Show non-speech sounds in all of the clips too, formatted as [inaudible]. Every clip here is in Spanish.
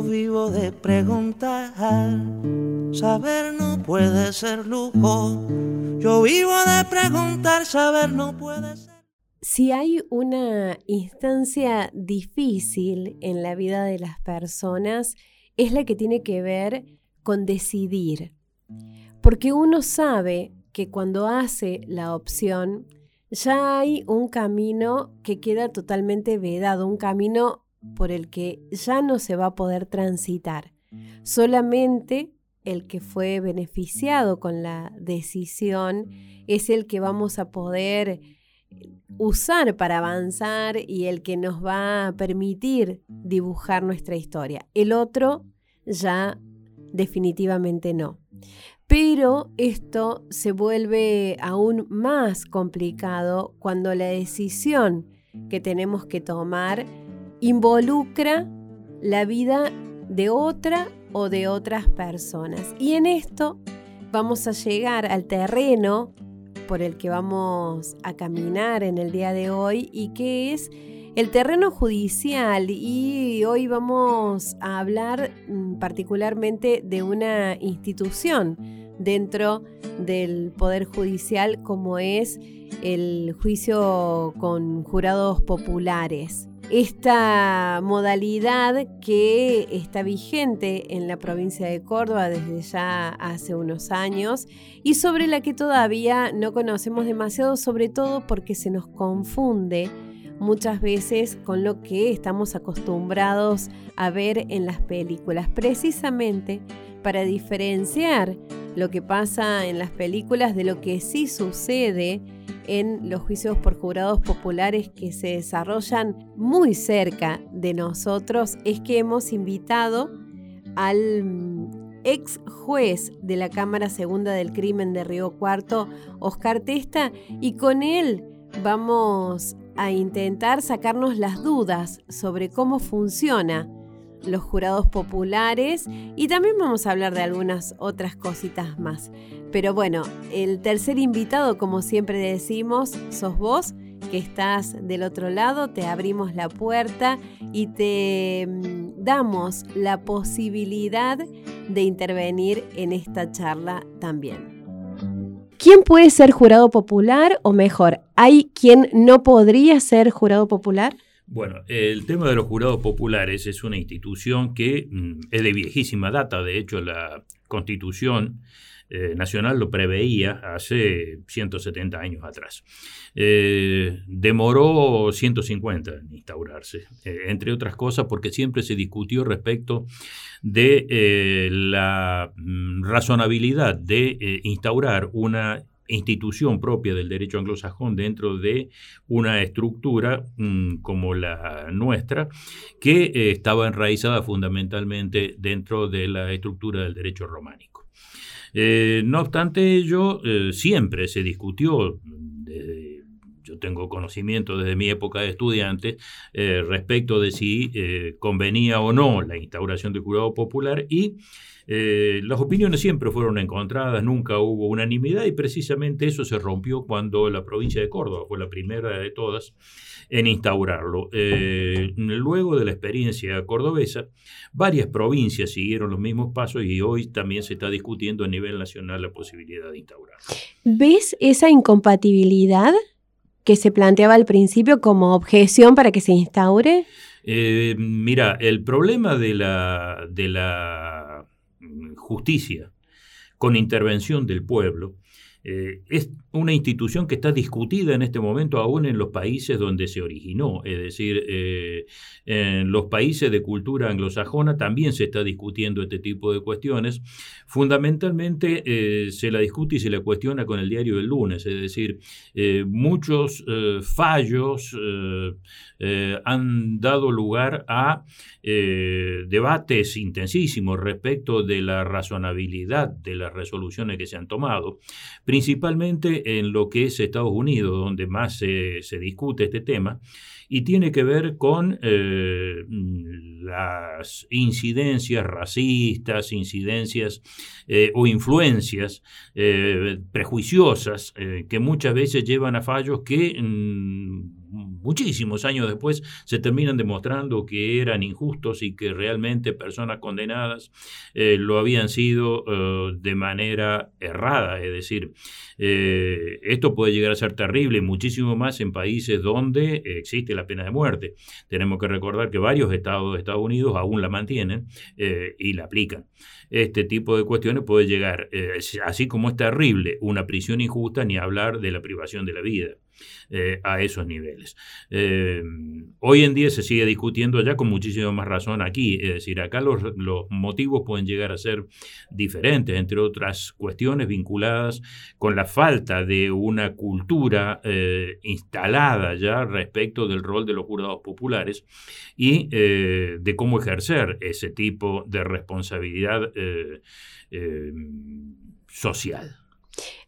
Yo vivo de preguntar, saber no puede ser lujo. Yo vivo de preguntar, saber no puede ser. Si hay una instancia difícil en la vida de las personas, es la que tiene que ver con decidir. Porque uno sabe que cuando hace la opción, ya hay un camino que queda totalmente vedado, un camino por el que ya no se va a poder transitar. Solamente el que fue beneficiado con la decisión es el que vamos a poder usar para avanzar y el que nos va a permitir dibujar nuestra historia. El otro ya definitivamente no. Pero esto se vuelve aún más complicado cuando la decisión que tenemos que tomar involucra la vida de otra o de otras personas. Y en esto vamos a llegar al terreno por el que vamos a caminar en el día de hoy y que es el terreno judicial y hoy vamos a hablar mm, particularmente de una institución dentro del Poder Judicial como es el juicio con jurados populares esta modalidad que está vigente en la provincia de Córdoba desde ya hace unos años y sobre la que todavía no conocemos demasiado, sobre todo porque se nos confunde muchas veces con lo que estamos acostumbrados a ver en las películas, precisamente para diferenciar lo que pasa en las películas de lo que sí sucede en los juicios por jurados populares que se desarrollan muy cerca de nosotros es que hemos invitado al mm, ex juez de la Cámara Segunda del Crimen de Río Cuarto, Oscar Testa, y con él vamos a intentar sacarnos las dudas sobre cómo funciona los jurados populares y también vamos a hablar de algunas otras cositas más. Pero bueno, el tercer invitado, como siempre decimos, sos vos que estás del otro lado, te abrimos la puerta y te mm, damos la posibilidad de intervenir en esta charla también. ¿Quién puede ser jurado popular o mejor, hay quien no podría ser jurado popular? Bueno, el tema de los jurados populares es una institución que mm, es de viejísima data, de hecho la constitución eh, nacional lo preveía hace 170 años atrás. Eh, demoró 150 en instaurarse, eh, entre otras cosas porque siempre se discutió respecto de la mm, razonabilidad de instaurar una institución propia del derecho anglosajón dentro de una estructura mm, como la nuestra, que eh, estaba enraizada fundamentalmente dentro de la estructura del derecho románico. Eh, no obstante ello, eh, siempre se discutió, yo tengo conocimiento desde mi época de estudiante, respecto de si convenía o no la instauración del jurado popular y eh, las opiniones siempre fueron encontradas, nunca hubo unanimidad y precisamente eso se rompió cuando la provincia de Córdoba fue la primera de todas en instaurarlo. Eh, luego de la experiencia cordobesa, varias provincias siguieron los mismos pasos y hoy también se está discutiendo a nivel nacional la posibilidad de instaurarlo. ¿Ves esa incompatibilidad que se planteaba al principio como objeción para que se instaure? Eh, mira, el problema de la, de la justicia con intervención del pueblo, Eh, es una institución que está discutida en este momento aún en los países donde se originó, es decir, eh, en los países de cultura anglosajona también se está discutiendo este tipo de cuestiones. Fundamentalmente eh, se la discute y se la cuestiona con el diario del lunes, es decir, muchos fallos han dado lugar a debates intensísimos respecto de la razonabilidad de las resoluciones que se han tomado principalmente en lo que es Estados Unidos, donde más se, discute este tema, y tiene que ver con eh, las incidencias racistas, incidencias eh, o influencias eh, prejuiciosas que muchas veces llevan a fallos que... Mm, muchísimos años después se terminan demostrando que eran injustos y que realmente personas condenadas eh, lo habían sido eh, de manera errada. Es decir, eh, esto puede llegar a ser terrible, muchísimo más en países donde existe la pena de muerte. Tenemos que recordar que varios estados de Estados Unidos aún la mantienen y la aplican. Este tipo de cuestiones puede llegar, así como es terrible una prisión injusta, ni hablar de la privación de la vida. Eh, a esos niveles. Eh, hoy en día se sigue discutiendo ya con muchísima más razón aquí, es decir, acá los, motivos pueden llegar a ser diferentes, entre otras cuestiones vinculadas con la falta de una cultura eh, instalada ya respecto del rol de los jurados populares y de cómo ejercer ese tipo de responsabilidad social.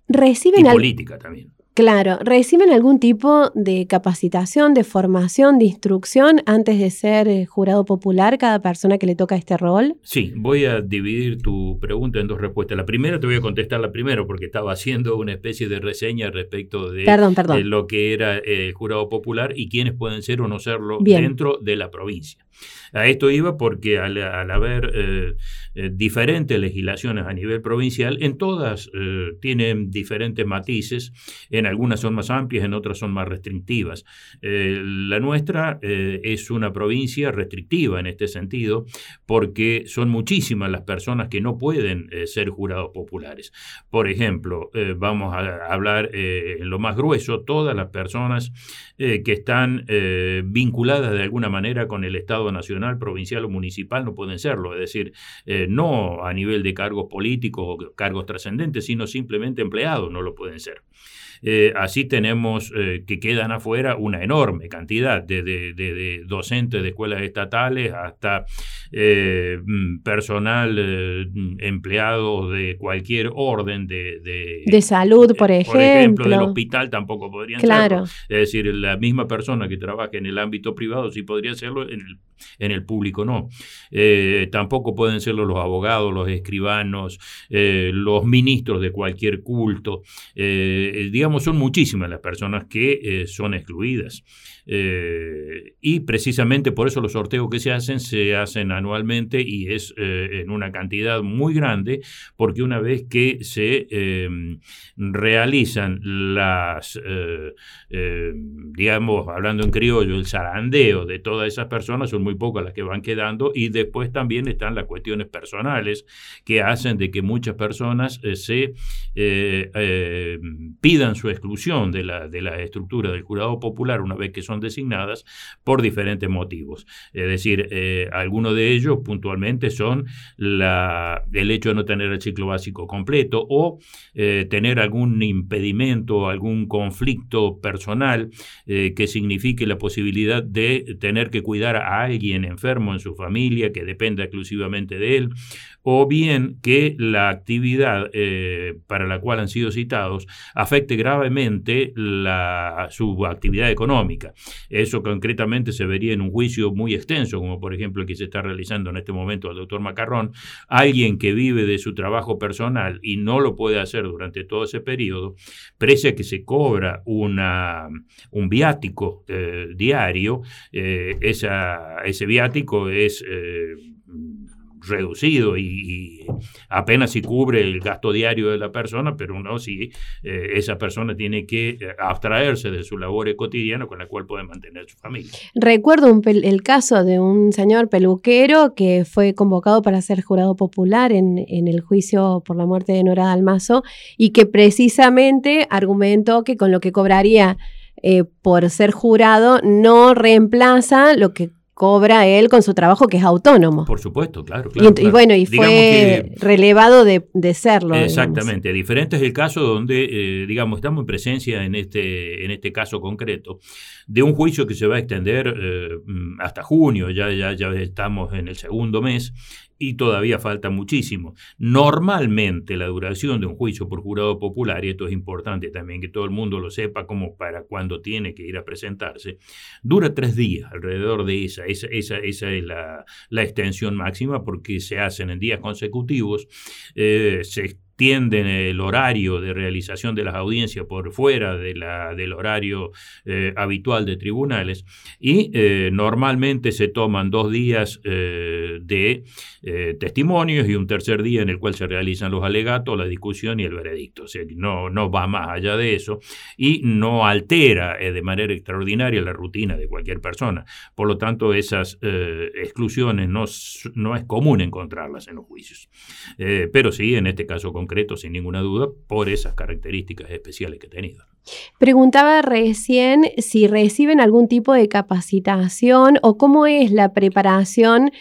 Reciben y política también. Claro, ¿reciben algún tipo de capacitación, de formación, de instrucción antes de ser eh, jurado popular cada persona que le toca este rol? Sí, voy a dividir tu pregunta en dos respuestas. La primera te voy a contestar la primera porque estaba haciendo una especie de reseña respecto de, lo que era el jurado popular y quiénes pueden ser o no serlo dentro de la provincia. A esto iba porque al, haber eh, eh, diferentes legislaciones a nivel provincial, en todas eh, tienen diferentes matices, en algunas son más amplias, en otras son más restrictivas. la nuestra es una provincia restrictiva en este sentido, porque son muchísimas las personas que no pueden ser jurados populares. Por ejemplo, vamos a hablar en lo más grueso, todas las personas que están vinculadas de alguna manera con el Estado nacional, provincial o municipal no pueden serlo, es decir, eh, no a nivel de cargos políticos o cargos trascendentes, sino simplemente empleados no lo pueden ser. Eh, así tenemos eh, que quedan afuera una enorme cantidad de, docentes de escuelas estatales hasta eh, mm, personal empleado de cualquier orden de, de, salud, por ejemplo. Por ejemplo, del hospital tampoco podrían claro. Es decir, la misma persona que trabaja en el ámbito privado sí podría hacerlo, en el, en el público no. tampoco pueden serlo los abogados, los escribanos, los ministros de cualquier culto. digamos, son muchísimas las personas que eh, son excluidas. Eh, y precisamente por eso los sorteos que se hacen se hacen anualmente y es eh, en una cantidad muy grande, porque una vez que se em, realizan las, em, digamos, hablando en criollo, el zarandeo de todas esas personas, son muy pocas las que van quedando y después también están las cuestiones personales que hacen de que muchas personas se pidan su exclusión de la, de la estructura del jurado popular una vez que son designadas por diferentes motivos. Es decir, eh, algunos de ellos puntualmente son la, el hecho de no tener el ciclo básico completo o eh, tener algún impedimento, algún conflicto personal eh, que signifique la posibilidad de tener que cuidar a alguien enfermo en su familia que dependa exclusivamente de él o bien que la actividad eh, para la cual han sido citados afecte gravemente la, su actividad económica. Eso concretamente se vería en un juicio muy extenso, como por ejemplo el que se está realizando en este momento al doctor Macarrón. Alguien que vive de su trabajo personal y no lo puede hacer durante todo ese periodo, pese a que se cobra una, un viático eh, diario, eh, ese viático es reducido y, apenas si cubre el gasto diario de la persona, pero no si eh, esa persona tiene que eh, abstraerse de su labor cotidiana con la cual puede mantener su familia. Recuerdo el caso de un señor peluquero que fue convocado para ser jurado popular en, el juicio por la muerte de Nora Dalmazo y que precisamente argumentó que con lo que cobraría eh, por ser jurado no reemplaza lo que cobra él con su trabajo que es autónomo. Por supuesto, claro. y, bueno, y fue relevado de, serlo. Exactamente. Diferente es el caso donde, eh, digamos, estamos en presencia en este, en este caso concreto de un juicio que se va a extender eh, hasta junio, ya, ya, ya estamos en el segundo mes, y todavía falta muchísimo. Normalmente la duración de un juicio por jurado popular, y esto es importante también que todo el mundo lo sepa como para cuando tiene que ir a presentarse, dura tres días alrededor de esa. Esa, esa, es la, extensión máxima porque se hacen en días consecutivos. Eh, extienden el horario de realización de las audiencias por fuera de la, del horario eh, habitual de tribunales y eh, normalmente se toman dos días eh, de testimonios y un tercer día en el cual se realizan los alegatos, la discusión y el veredicto. No, no va más allá de eso y no altera de manera extraordinaria la rutina de cualquier persona. Por lo tanto, esas exclusiones no, no es común encontrarlas en los juicios. pero sí, en este caso concreto, sin ninguna duda, por esas características especiales que he tenido. Preguntaba recién si reciben algún tipo de capacitación o cómo es la preparación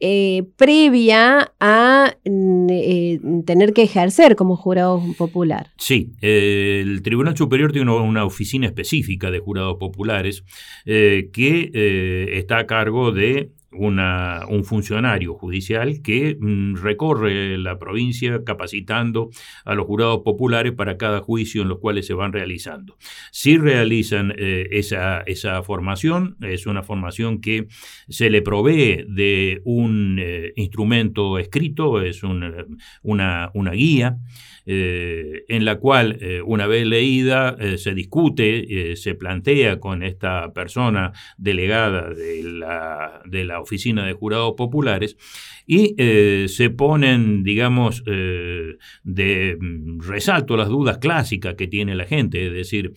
eh, previa a mm, eh, tener que ejercer como jurado popular. Sí, el Tribunal Superior tiene una, oficina específica de jurados populares eh, que está a cargo de un funcionario judicial que mm, recorre la provincia capacitando a los jurados populares para cada juicio en los cuales se van realizando. Si realizan eh, esa, esa, formación, es una formación que se le provee de un eh, instrumento escrito, es una, una guía eh, en la cual eh, una vez leída eh, se discute, se plantea con esta persona delegada de la, de la Oficina de Jurados Populares y se ponen, digamos, de resalto las dudas clásicas que tiene la gente, es decir,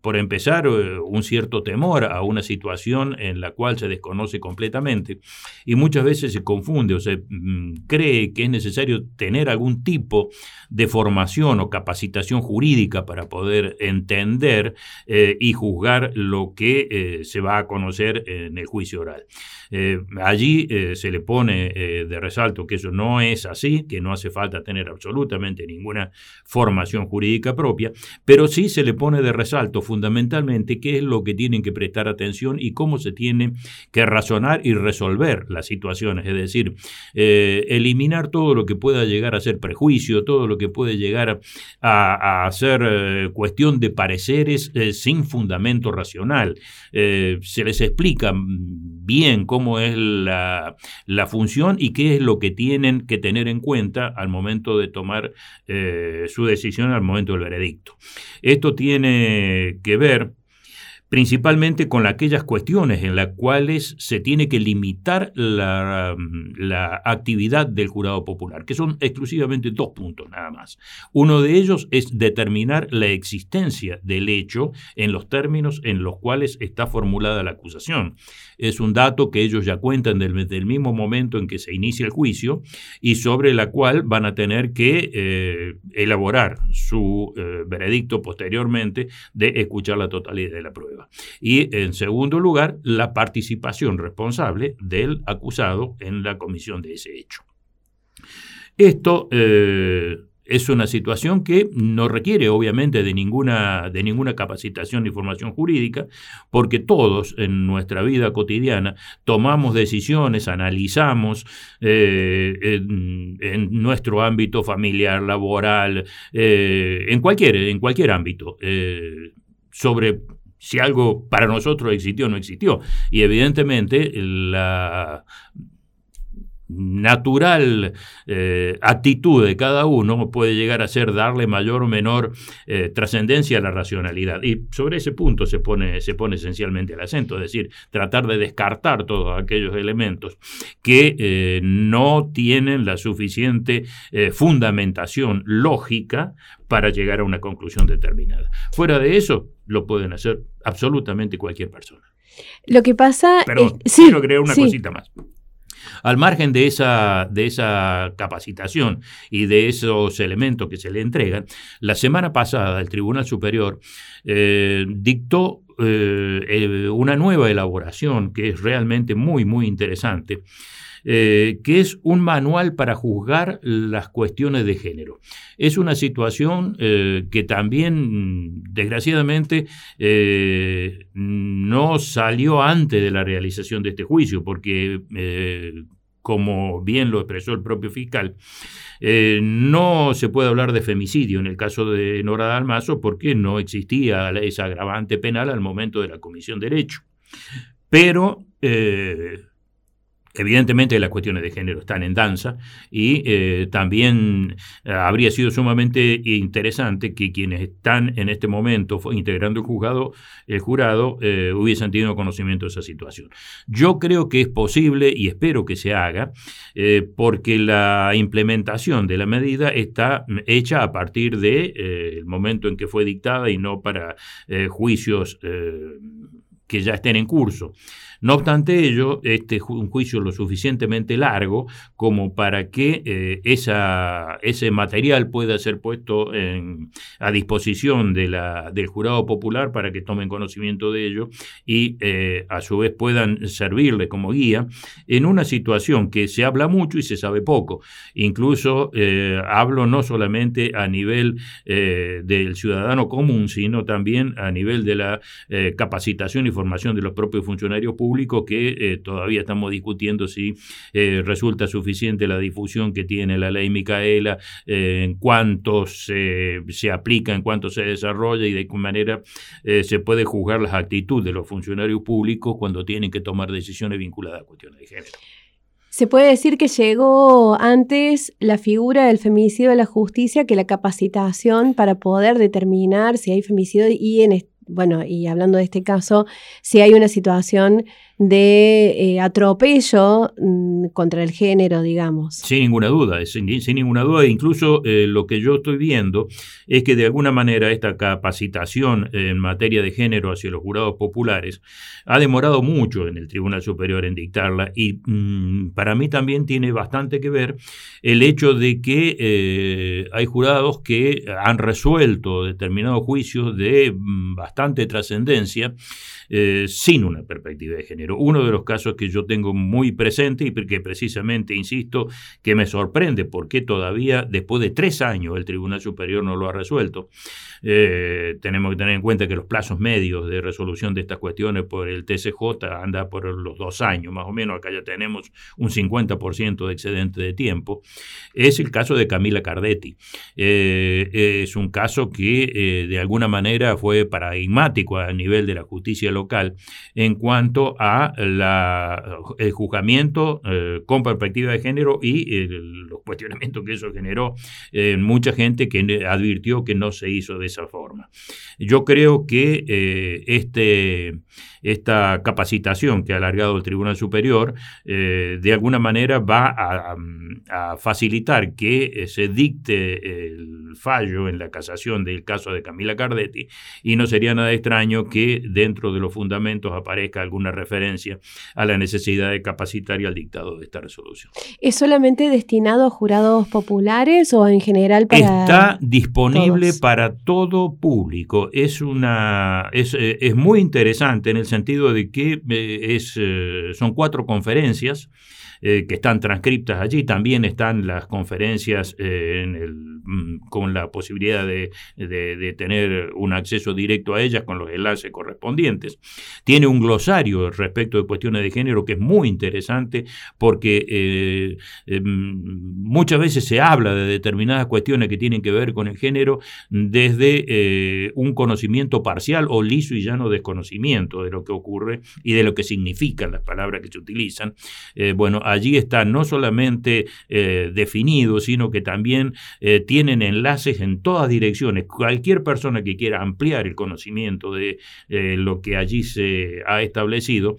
por empezar, un cierto temor a una situación en la cual se desconoce completamente y muchas veces se confunde o se mm, cree que es necesario tener algún tipo de formación o capacitación jurídica para poder entender eh, y juzgar lo que eh, se va a conocer en el juicio oral. Eh, allí se le pone de resalto que eso no es así, que no hace falta tener absolutamente ninguna formación jurídica propia, pero sí se le pone de resalto fundamentalmente qué es lo que tienen que prestar atención y cómo se tiene que razonar y resolver las situaciones, es decir, eliminar todo lo que pueda llegar a ser todo lo que puede llegar a, ser eh, cuestión de pareceres eh, sin fundamento racional. Eh, se les explica bien cómo es la, función y qué es lo que tienen que tener en cuenta al momento de tomar su decisión, al momento del veredicto. Esto tiene que ver principalmente con aquellas cuestiones en las cuales se tiene que limitar la, actividad del jurado popular, que son exclusivamente dos puntos nada más. Uno de ellos es determinar la existencia del hecho en los términos en los cuales está formulada la acusación. Es un dato que ellos ya cuentan desde el mismo momento en que se inicia el juicio y sobre la cual van a tener que eh, elaborar su eh, veredicto posteriormente de escuchar la totalidad de la prueba. Y en segundo lugar, la participación responsable del acusado en la comisión de ese hecho. Esto eh, es una situación que no requiere obviamente de ninguna, de ninguna capacitación ni formación jurídica, porque todos en nuestra vida cotidiana tomamos decisiones, analizamos eh, en, nuestro ámbito familiar, laboral, eh, en, cualquier, en cualquier ámbito, sobre si algo para nosotros existió o no existió. Y evidentemente la, natural eh, actitud de cada uno puede llegar a ser darle mayor o menor eh, trascendencia a la racionalidad. Y sobre ese punto se pone, se pone esencialmente el acento, es decir, tratar de descartar todos aquellos elementos que eh, no tienen la suficiente fundamentación lógica para llegar a una conclusión determinada. Fuera de eso, lo pueden hacer absolutamente cualquier persona. Lo que pasa... Pero quiero crear una cosita más. Al margen de esa, de esa capacitación y de esos elementos que se le entregan, la semana pasada el Tribunal Superior eh, dictó eh, una nueva elaboración que es realmente muy, muy interesante. Eh, que es un manual para juzgar las cuestiones de género. Es una situación que también, desgraciadamente, no salió antes de la realización de este juicio, porque como bien lo expresó el propio fiscal, eh, no se puede hablar de femicidio en el caso de Nora Dalmazo porque no existía esa agravante penal al momento de la comisión de derecho. Pero eh, Evidentemente las cuestiones de género están en danza y eh, también eh, habría sido sumamente interesante que quienes están en este momento integrando el juzgado, el jurado eh, hubiesen tenido conocimiento de esa situación. Yo creo que es posible y espero que se haga porque la implementación de la medida está hecha a partir del el momento en que fue dictada y no para juicios que ya estén en curso. No obstante ello, este es un juicio lo suficientemente largo como para que eh, ese material pueda ser puesto a disposición de la, del jurado popular para que tomen conocimiento de ello y eh, a su vez puedan servirle como guía en una situación que se habla mucho y se sabe poco. Incluso eh, hablo no solamente a nivel del ciudadano común, sino también a nivel de la capacitación y formación de los propios funcionarios públicos que eh, todavía estamos discutiendo si eh, resulta suficiente la difusión que tiene la ley Micaela, eh, en cuánto se, se, aplica, en cuánto se desarrolla y de qué manera se puede juzgar las actitudes de los funcionarios públicos cuando tienen que tomar decisiones vinculadas a cuestiones de género. Se puede decir que llegó antes la figura del femicidio de la justicia que la capacitación para poder determinar si hay femicidio y en, bueno, y hablando de este caso, si hay una situación de eh, atropello mm, contra el género, digamos. Sin ninguna duda, sin, ninguna duda. Incluso eh, lo que yo estoy viendo es que de alguna manera esta capacitación en materia de género hacia los jurados populares ha demorado mucho en el Tribunal Superior en dictarla y mm, para mí también tiene bastante que ver el hecho de que eh, hay jurados que han resuelto determinados juicios de mm, bastante trascendencia sin una perspectiva de género. Uno de los casos que yo tengo muy presente y que precisamente, insisto, que me sorprende porque todavía después de tres años el Tribunal Superior no lo ha resuelto. Eh, tenemos que tener en cuenta que los plazos medios de resolución de estas cuestiones por el TCJ anda por los dos años, más o menos, acá ya tenemos un 50% de excedente de tiempo. Es el caso de Camila Cardetti. Eh, es un caso que eh, de alguna manera fue paradigmático a nivel de la justicia local en cuanto a el juzgamiento eh, con perspectiva de género y los cuestionamientos que eso generó en mucha gente que advirtió que no se hizo de esa forma. Yo creo que eh, este, esta capacitación que ha alargado el Tribunal Superior eh, de alguna manera va a facilitar que se dicte el fallo en la casación del caso de Camila Cardetti y no sería nada extraño que dentro de los fundamentos aparezca alguna referencia a la necesidad de capacitar y al dictado de esta resolución. ¿Es solamente destinado a jurados populares o en general para Está disponible para todo público. Es, una, es, eh, es, muy interesante en el sentido de que eh, es, eh, son cuatro conferencias eh, que están transcriptas allí. También están las conferencias eh, mm, con la posibilidad de, tener un acceso directo a ellas con los enlaces correspondientes. Tiene un glosario respecto de cuestiones de género que es muy interesante porque eh, em, muchas veces se habla de determinadas cuestiones que tienen que ver con el género desde un conocimiento parcial o liso y llano desconocimiento de lo que ocurre y de lo que significan las palabras que se utilizan. Bueno, allí está no solamente definido, sino que también tienen enlaces en todas direcciones. Cualquier persona que quiera ampliar el conocimiento de lo que allí se ha establecido,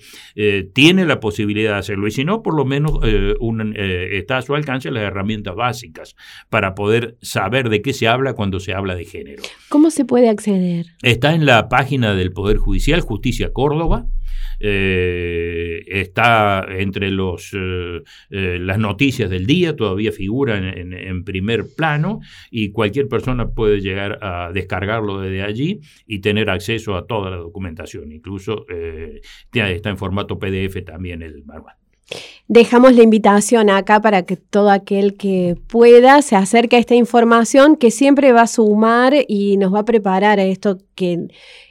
tiene la posibilidad de hacerlo. Y si no, por lo menos está a su alcance las herramientas básicas para poder saber de qué se habla cuando se habla de género. ¿Cómo se puede acceder? Está en la página del Poder Judicial, Justicia Córdoba. Eh, está entre los, eh, eh, las noticias del día, todavía figura en, primer plano y cualquier persona puede llegar a descargarlo desde allí y tener acceso a toda la documentación. Incluso está en formato PDF también el manual. Dejamos la invitación acá para que todo aquel que pueda se acerque a esta información que siempre va a sumar y nos va a preparar a esto que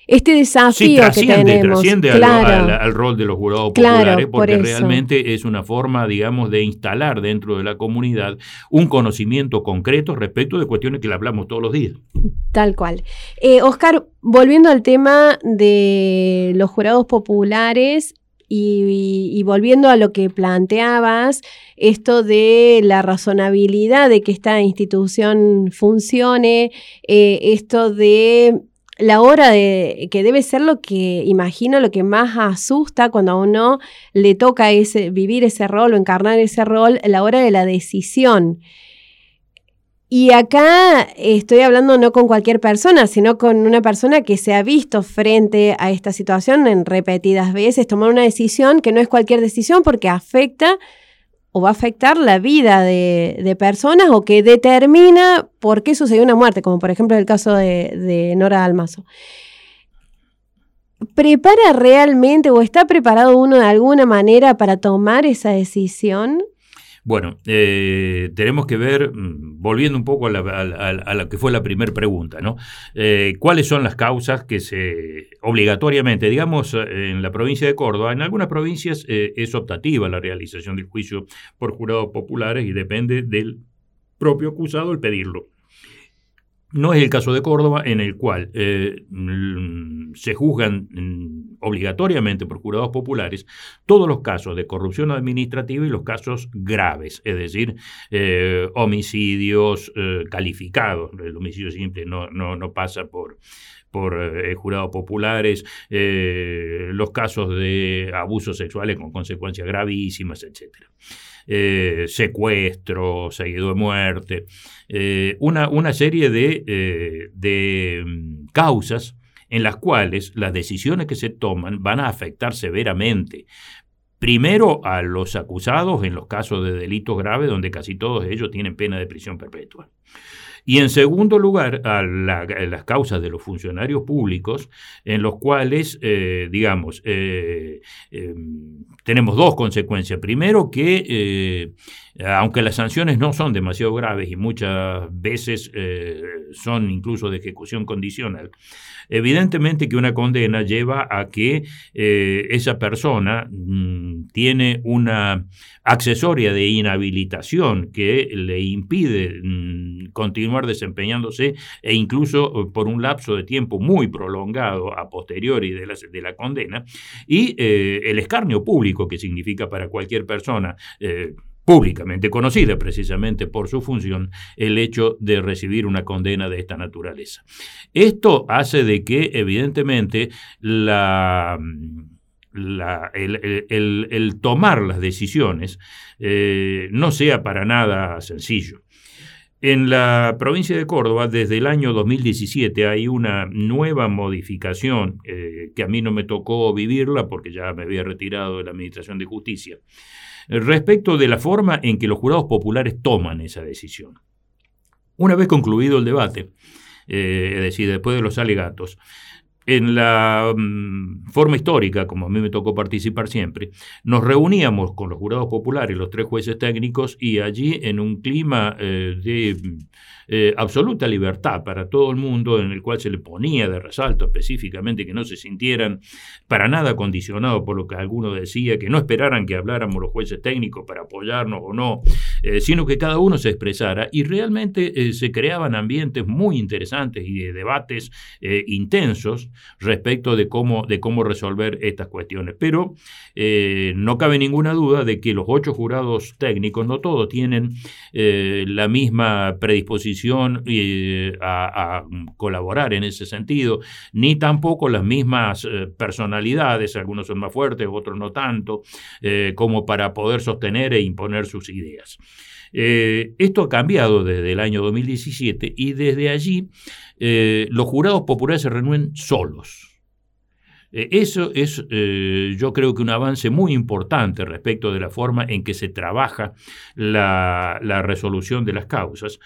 este desafío que tenemos. Trasciende al, rol de los jurados populares porque realmente es una forma, digamos, de instalar dentro de la comunidad un conocimiento concreto respecto de cuestiones que le hablamos todos los días. Tal cual. Eh, Oscar, volviendo al tema de los jurados populares, y, volviendo a lo que planteabas, esto de la razonabilidad de que esta institución funcione, eh, esto de la hora de que debe ser lo que imagino lo que más asusta cuando a uno le toca ese, vivir ese rol o encarnar ese rol, la hora de la decisión. Y acá estoy hablando no con cualquier persona, sino con una persona que se ha visto frente a esta situación en repetidas veces, tomar una decisión que no es cualquier decisión porque afecta o va a afectar la vida de, personas o que determina por qué sucedió una muerte, como por ejemplo el caso de, de Nora Almazo. ¿Prepara realmente o está preparado uno de alguna manera para tomar esa decisión? Bueno, eh, tenemos que ver, mm, volviendo un poco a, la, que fue la primera pregunta, ¿no? Eh, ¿Cuáles son las causas que se obligatoriamente, digamos, en la provincia de Córdoba, en algunas provincias eh, es optativa la realización del juicio por jurados populares y depende del propio acusado el pedirlo. No es el caso de Córdoba, en el cual eh, se juzgan mm, obligatoriamente por jurados populares todos los casos de corrupción administrativa y los casos graves, es decir, eh, homicidios eh, calificados. El homicidio simple no, no, pasa por, por jurados populares, los casos de abusos sexuales con consecuencias gravísimas, etcétera. Eh, secuestro, seguido de muerte, eh, una, una, serie de, eh, de mm, causas en las cuales las decisiones que se toman van a afectar severamente Primero a los acusados en los casos de delitos graves, donde casi todos ellos tienen pena de prisión perpetua. Y en segundo lugar, a, las causas de los funcionarios públicos, en los cuales, eh, digamos, eh, em, tenemos dos consecuencias. Primero, que eh, aunque las sanciones no son demasiado graves y muchas veces son incluso de ejecución condicional, evidentemente que una condena lleva a que esa persona mm, tiene una accesoria de inhabilitación que le impide mm, continuar desempeñándose e incluso eh, por un lapso de tiempo muy prolongado a posteriori de la, de la condena y eh, el escarnio público que significa para cualquier persona eh, públicamente conocida precisamente por su función, el hecho de recibir una condena de esta naturaleza. Esto hace de que evidentemente el, tomar las decisiones eh, no sea para nada sencillo. En la provincia de Córdoba, desde el año 2017, hay una nueva modificación eh, que a mí no me tocó vivirla porque ya me había retirado de la Administración de Justicia, respecto de la forma en que los jurados populares toman esa decisión. Una vez concluido el debate, eh, es decir, después de los alegatos, en la mm, forma histórica, como a mí me tocó participar siempre, nos reuníamos con los jurados populares, los tres jueces técnicos, y allí en un clima eh, de eh, absoluta libertad para todo el mundo, en el cual se le ponía de resalto específicamente que no se sintieran para nada condicionados por lo que alguno decía, que no esperaran que habláramos los jueces técnicos para apoyarnos o no, eh, sino que cada uno se expresara y realmente eh, se creaban ambientes muy interesantes y de debates intensos respecto de cómo, de cómo resolver estas cuestiones. Pero no cabe ninguna duda de que los ocho jurados técnicos, no todos tienen la misma predisposición eh, a, colaborar en ese sentido, ni tampoco las mismas eh, personalidades, algunos son más fuertes, otros no tanto, eh, como para poder sostener e imponer sus ideas. Esto ha cambiado desde el año 2017 y desde allí los jurados populares se reúnen solos. Eso es, yo creo que un avance muy importante respecto de la forma en que se trabaja la resolución de las causas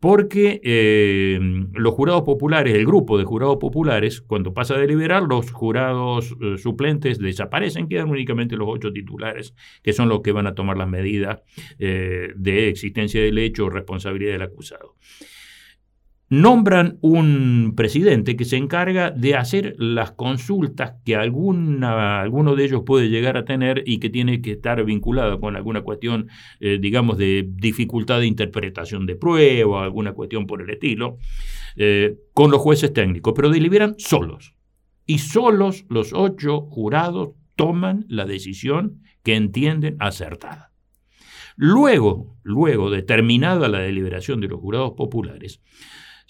porque eh, los jurados populares, el grupo de jurados populares, cuando pasa a deliberar, los jurados eh, suplentes desaparecen, quedan únicamente los ocho titulares, que son los que van a tomar las medidas eh, de existencia del hecho o responsabilidad del acusado nombran un presidente que se encarga de hacer las consultas que alguno de ellos puede llegar a tener y que tiene que estar vinculado con alguna cuestión, eh, digamos, de dificultad de interpretación de prueba, alguna cuestión por el estilo, eh, con los jueces técnicos, pero deliberan solos. Y solos los ocho jurados toman la decisión que entienden acertada. Luego, luego de terminada la deliberación de los jurados populares,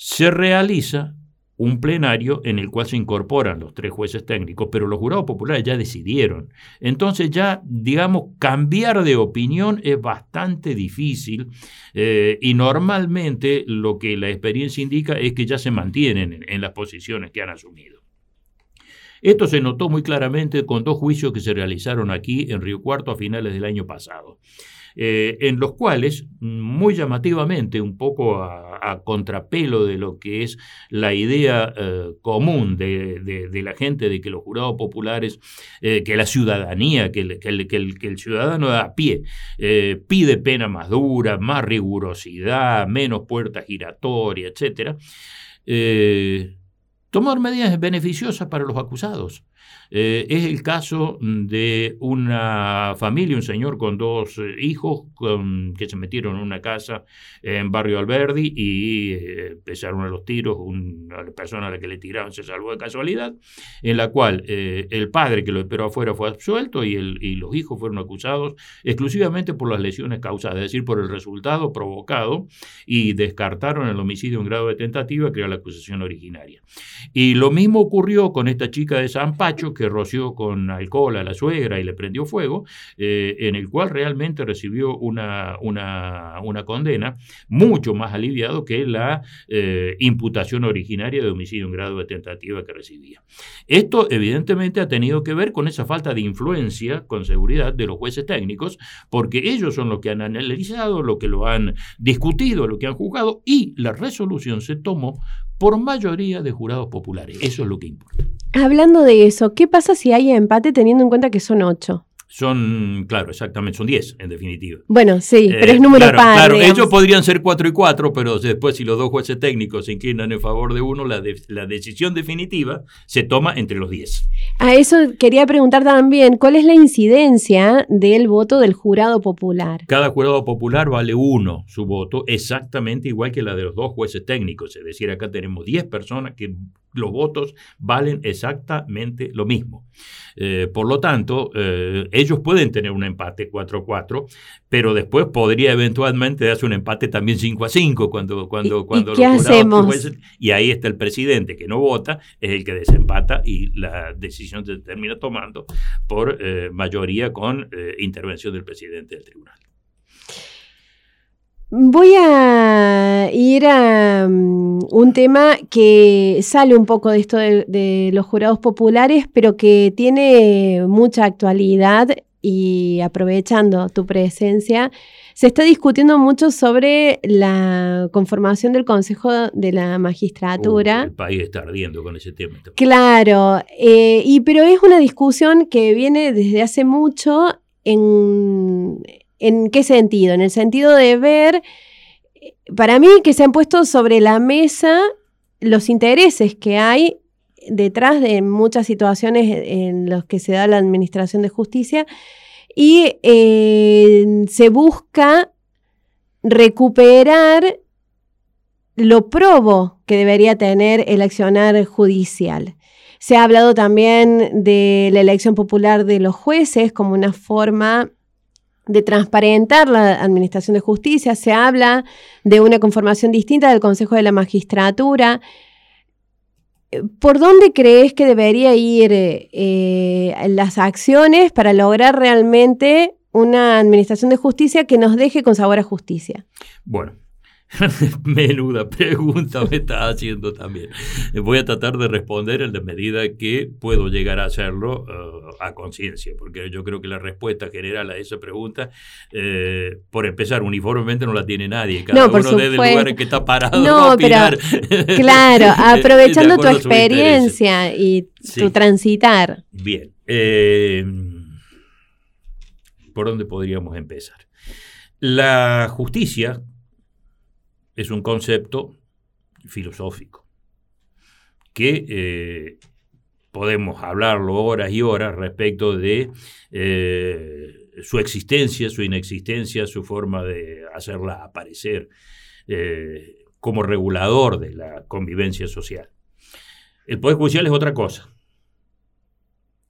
se realiza un plenario en el cual se incorporan los tres jueces técnicos, pero los jurados populares ya decidieron. Entonces ya, digamos, cambiar de opinión es bastante difícil eh, y normalmente lo que la experiencia indica es que ya se mantienen en las posiciones que han asumido. Esto se notó muy claramente con dos juicios que se realizaron aquí en Río Cuarto a finales del año pasado. Eh, en los cuales, muy llamativamente, un poco a, contrapelo de lo que es la idea eh, común de, la gente de que los jurados populares, eh, que la ciudadanía, que el, ciudadano a pie pide pena más dura, más rigurosidad, menos puertas giratorias, etc., tomar medidas beneficiosas para los acusados. Eh, es el caso de una familia, un señor con dos eh, hijos que se metieron en una casa en Barrio Alberdi y eh, empezaron a los tiros, una persona a la que le tiraron se salvó de casualidad, en la cual el padre que lo esperó afuera fue absuelto y, el, y los hijos fueron acusados exclusivamente por las lesiones causadas, es decir, por el resultado provocado y descartaron el homicidio en grado de tentativa, que era la acusación originaria. Y lo mismo ocurrió con esta chica de San Pacho, que roció con alcohol a la suegra y le prendió fuego, eh, en el cual realmente recibió una, una, una, condena mucho más aliviado que la eh, imputación originaria de homicidio en grado de tentativa que recibía. Esto evidentemente ha tenido que ver con esa falta de influencia con seguridad de los jueces técnicos, porque ellos son los que han analizado, lo que lo han discutido, lo que han juzgado y la resolución se tomó por mayoría de jurados populares. Eso es lo que importa. Hablando de eso, ¿qué pasa si hay empate teniendo en cuenta que son ocho? Son, claro, exactamente, son 10 en definitiva. Bueno, sí, pero es eh, número par. Claro, ellos podrían ser 4 y 4, pero después si los dos jueces técnicos se inclinan en favor de uno, la, la decisión definitiva se toma entre los 10. A eso quería preguntar también, ¿cuál es la incidencia del voto del jurado popular? Cada jurado popular vale uno su voto, exactamente igual que la de los dos jueces técnicos. Es decir, acá tenemos 10 personas que los votos valen exactamente lo mismo. Eh, por lo tanto, eh, ellos pueden tener un empate 4-4, pero después podría eventualmente darse un empate también 5-5 cuando, cuando, cuando qué hacemos? y ahí está el presidente que no vota, es el que desempata y la decisión se termina tomando por eh, mayoría con intervención del presidente del tribunal. Voy a ir a mm, un tema que sale un poco de esto de, los jurados populares, pero que tiene mucha actualidad y aprovechando tu presencia, se está discutiendo mucho sobre la conformación del Consejo de la Magistratura. Uh, el país está ardiendo con ese tema. Claro, eh, y, pero es una discusión que viene desde hace mucho en, ¿en qué sentido? En el sentido de ver, para mí que se han puesto sobre la mesa los intereses que hay detrás de muchas situaciones en las que se da la administración de justicia y eh, se busca recuperar lo probo que debería tener el accionar judicial. Se ha hablado también de la elección popular de los jueces como una forma de transparentar la administración de justicia. Se habla de una conformación distinta del Consejo de la Magistratura. ¿Por dónde crees que debería ir eh, las acciones para lograr realmente una administración de justicia que nos deje con sabor a justicia? Bueno, [laughs] Menuda pregunta me está haciendo también. Voy a tratar de responder en la medida que puedo llegar a hacerlo uh, a conciencia, porque yo creo que la respuesta general a esa pregunta, eh, por empezar, uniformemente no la tiene nadie. Cada no, uno desde el lugar en que está parado. No, pero claro, [laughs] aprovechando tu experiencia y tu transitar. Bien. Eh, ¿Por dónde podríamos empezar? La justicia es un concepto filosófico que eh, podemos hablarlo horas y horas respecto de eh, su existencia, su inexistencia, su forma de hacerla aparecer eh, como regulador de la convivencia social. El Poder Judicial es otra cosa.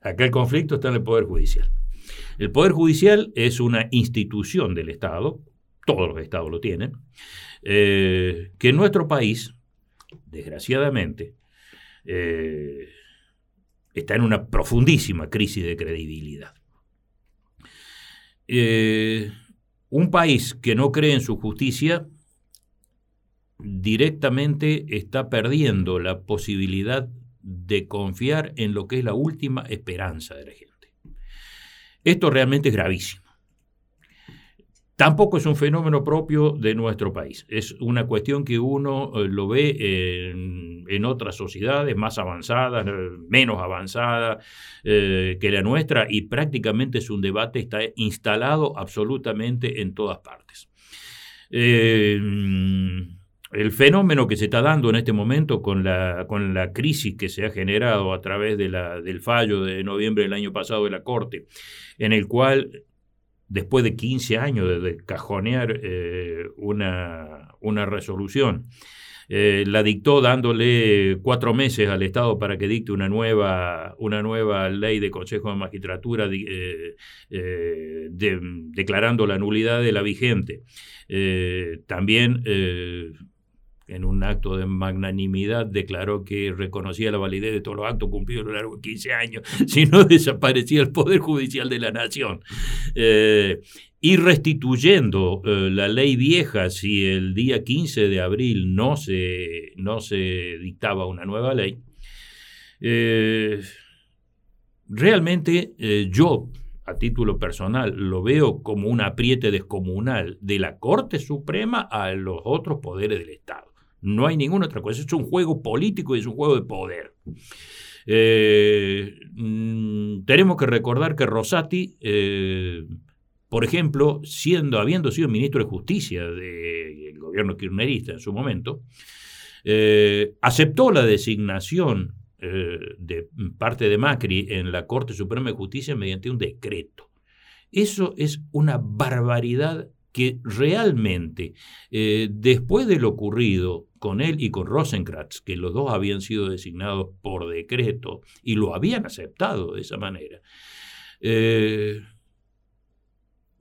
Acá el conflicto está en el Poder Judicial. El Poder Judicial es una institución del Estado, todos los estados lo tienen, eh, que nuestro país, desgraciadamente, eh, está en una profundísima crisis de credibilidad. Eh, un país que no cree en su justicia directamente está perdiendo la posibilidad de confiar en lo que es la última esperanza de la gente. Esto realmente es gravísimo. Tampoco es un fenómeno propio de nuestro país. Es una cuestión que uno eh, lo ve en, otras sociedades más avanzadas, eh, menos avanzadas eh, que la nuestra, y prácticamente es un debate está instalado absolutamente en todas partes. el fenómeno que se está dando en este momento con la, con la crisis que se ha generado a través del fallo de noviembre del año pasado de la Corte, en el cual después de 15 años de cajonear eh, una, una, resolución. Eh, la dictó dándole cuatro meses al Estado para que dicte una nueva, una nueva ley de Consejo de Magistratura eh, declarando la nulidad de la vigente. también en un acto de magnanimidad, declaró que reconocía la validez de todos los actos cumplidos a lo largo de 15 años, [laughs] si no desaparecía el Poder Judicial de la Nación. Eh, y restituyendo eh, la ley vieja, si el día 15 de abril no se, no se dictaba una nueva ley, eh, realmente yo, a título personal, lo veo como un apriete descomunal de la Corte Suprema a los otros poderes del Estado. No hay ninguna otra cosa. Es un juego político y es un juego de poder. Eh, mm, tenemos que recordar que Rosati, eh, por ejemplo, siendo, habiendo sido ministro de Justicia del gobierno kirchnerista en su momento, eh, aceptó la designación de parte de Macri en la Corte Suprema de Justicia mediante un decreto. Eso es una barbaridad que realmente, después de lo ocurrido con él y con Rosenkratz, que los dos habían sido designados por decreto y lo habían aceptado de esa manera, eh,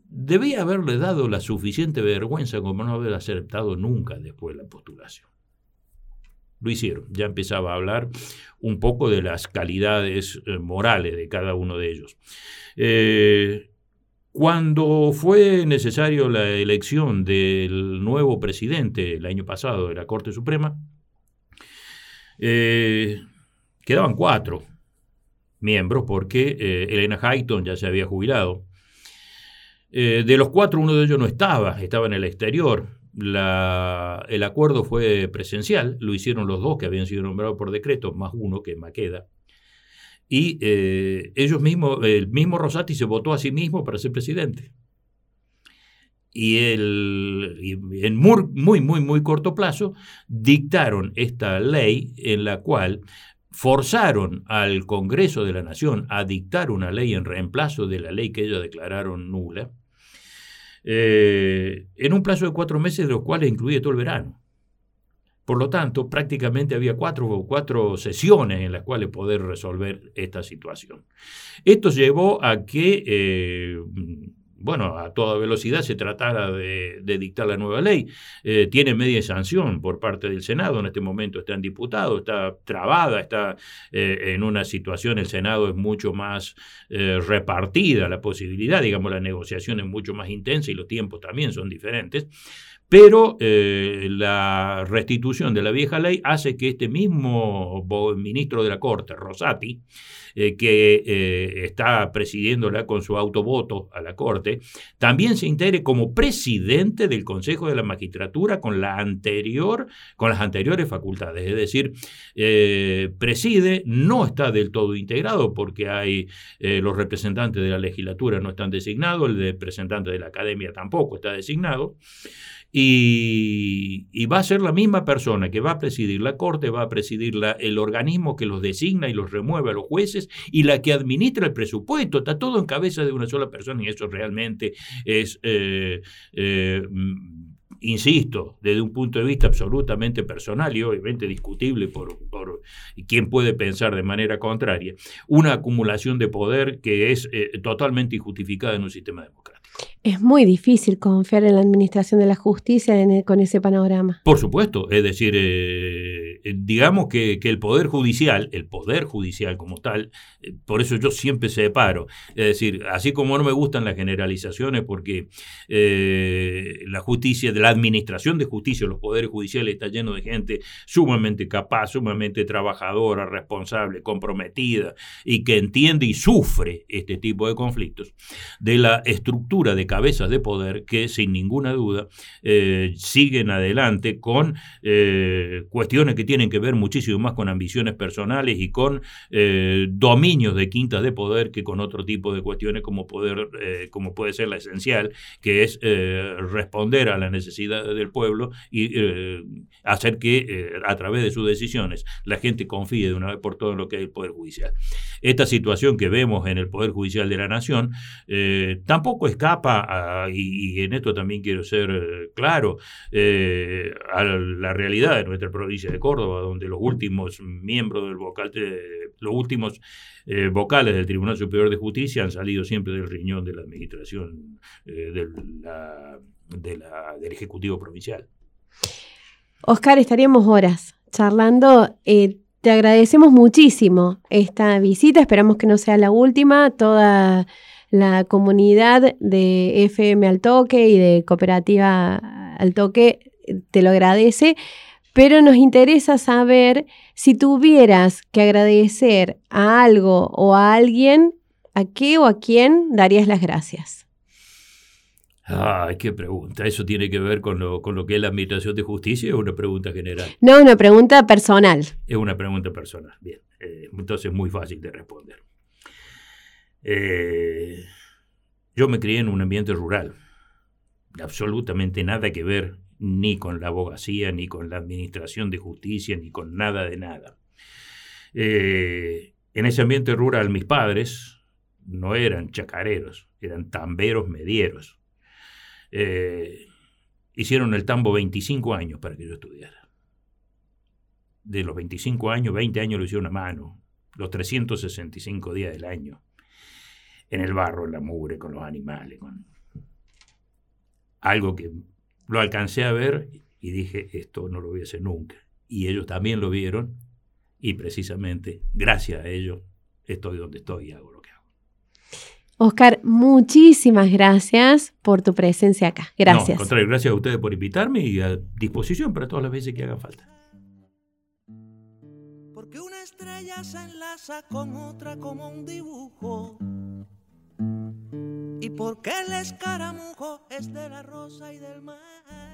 debía haberle dado la suficiente vergüenza como no haber aceptado nunca después de la postulación. Lo hicieron, ya empezaba a hablar un poco de las calidades eh, morales de cada uno de ellos. Eh, cuando fue necesario la elección del nuevo presidente el año pasado de la Corte Suprema, eh, quedaban cuatro miembros porque eh, Elena Hayton ya se había jubilado Eh, de los cuatro, uno de ellos no estaba, estaba en el exterior. El acuerdo fue presencial, lo hicieron los dos que habían sido nombrados por decreto, más uno que Maqueda. Y eh, ellos mismos, el mismo Rosati se votó a sí mismo para ser presidente. Y, el, en muy, muy, muy, muy corto plazo dictaron esta ley en la cual forzaron al Congreso de la Nación a dictar una ley en reemplazo de la ley que ellos declararon nula, eh, en un plazo de cuatro meses, de los cuales incluye todo el verano. Por lo tanto, prácticamente había cuatro, cuatro sesiones en las cuales poder resolver esta situación. Esto llevó a que eh, bueno, a toda velocidad se tratara de, dictar la nueva ley. Eh, tiene media sanción por parte del Senado, en este momento está en está trabada, está eh, en una situación, el Senado es mucho más repartida la posibilidad, digamos, la negociación es mucho más intensa y los tiempos también son diferentes. Pero la restitución de la vieja ley hace que este mismo ministro de la Corte, Rosati, eh, que eh, está presidiéndola con su autovoto a la Corte, también se integre como presidente del Consejo de la Magistratura con, la anterior, con las anteriores facultades. Es decir, eh, preside, no está del todo integrado porque hay los representantes de la legislatura no están designados, el representante de la academia tampoco está designado. Y, va a ser la misma persona que va a presidir la Corte, va a presidir el organismo que los designa y los remueve a los jueces y la que administra el presupuesto. Está todo en cabeza de una sola persona y eso realmente es... Eh, eh, insisto, desde un punto de vista absolutamente personal y obviamente discutible por, por quien puede pensar de manera contraria, una acumulación de poder que es eh, totalmente injustificada en un sistema democrático. Es muy difícil confiar en la administración de la justicia e, con ese panorama. Por supuesto, es decir, eh, eh, digamos que, el Poder Judicial, el Poder Judicial como tal, eh, por eso yo siempre separo, es decir, así como no me gustan las generalizaciones porque la justicia, de la administración de justicia, los poderes judiciales está lleno de gente sumamente capaz, sumamente trabajadora, responsable, comprometida y que entiende y sufre este tipo de conflictos, de la estructura de cabezas de poder que sin ninguna duda eh, siguen adelante con eh, cuestiones que tienen que ver muchísimo más con ambiciones personales y con eh, dominios de quintas de poder que con otro tipo de cuestiones como, poder, como puede ser la esencial, que es responder a las necesidades del pueblo y hacer que a través de sus decisiones la gente confíe de una vez por todas en lo que es el Poder Judicial. Esta situación que vemos en el Poder Judicial de la Nación tampoco escapa y, en esto también quiero ser eh, claro, eh, a la realidad de nuestra provincia de Córdoba, donde los últimos miembros del vocal, los últimos eh, vocales del Tribunal Superior de Justicia han salido siempre del riñón de la administración del Ejecutivo Provincial. Oscar, estaríamos horas charlando. te agradecemos muchísimo esta visita, esperamos que no sea la última. Toda la comunidad de FM al toque y de cooperativa al toque te lo agradece, pero nos interesa saber si tuvieras que agradecer a algo o a alguien, ¿a qué o a quién darías las gracias? Ay, qué pregunta. ¿Eso tiene que ver con lo, con lo que es la Administración de Justicia o es una pregunta general? No, una pregunta personal. Es una pregunta personal. Bien. Eh, entonces es muy fácil de responder. Eh, yo me crié en un ambiente rural, absolutamente nada que ver ni con la abogacía, ni con la administración de justicia, ni con nada de nada. Eh, en ese ambiente rural mis padres no eran chacareros, eran tamberos medieros. Eh, hicieron el tambo 25 años para que yo estudiara. De los 25 años, 20 años lo hicieron a mano, los 365 días del año en el barro, en la mugre, con los animales, con algo que lo alcancé a ver y dije, esto no lo voy a hacer nunca. Y ellos también lo vieron y precisamente gracias a ellos estoy donde estoy y hago lo que hago. Oscar, muchísimas gracias por tu presencia acá. Gracias. No, al contrario, gracias a ustedes por invitarme y a disposición para todas las veces que haga falta. Porque una estrella se enlaza con otra como un dibujo porque el escaramujo es de la rosa y del mar.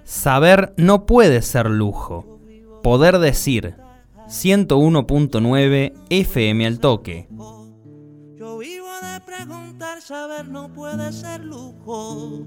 Saber no puede ser lujo. Poder decir 101.9 FM al toque. Yo vivo de preguntar, saber no puede ser lujo.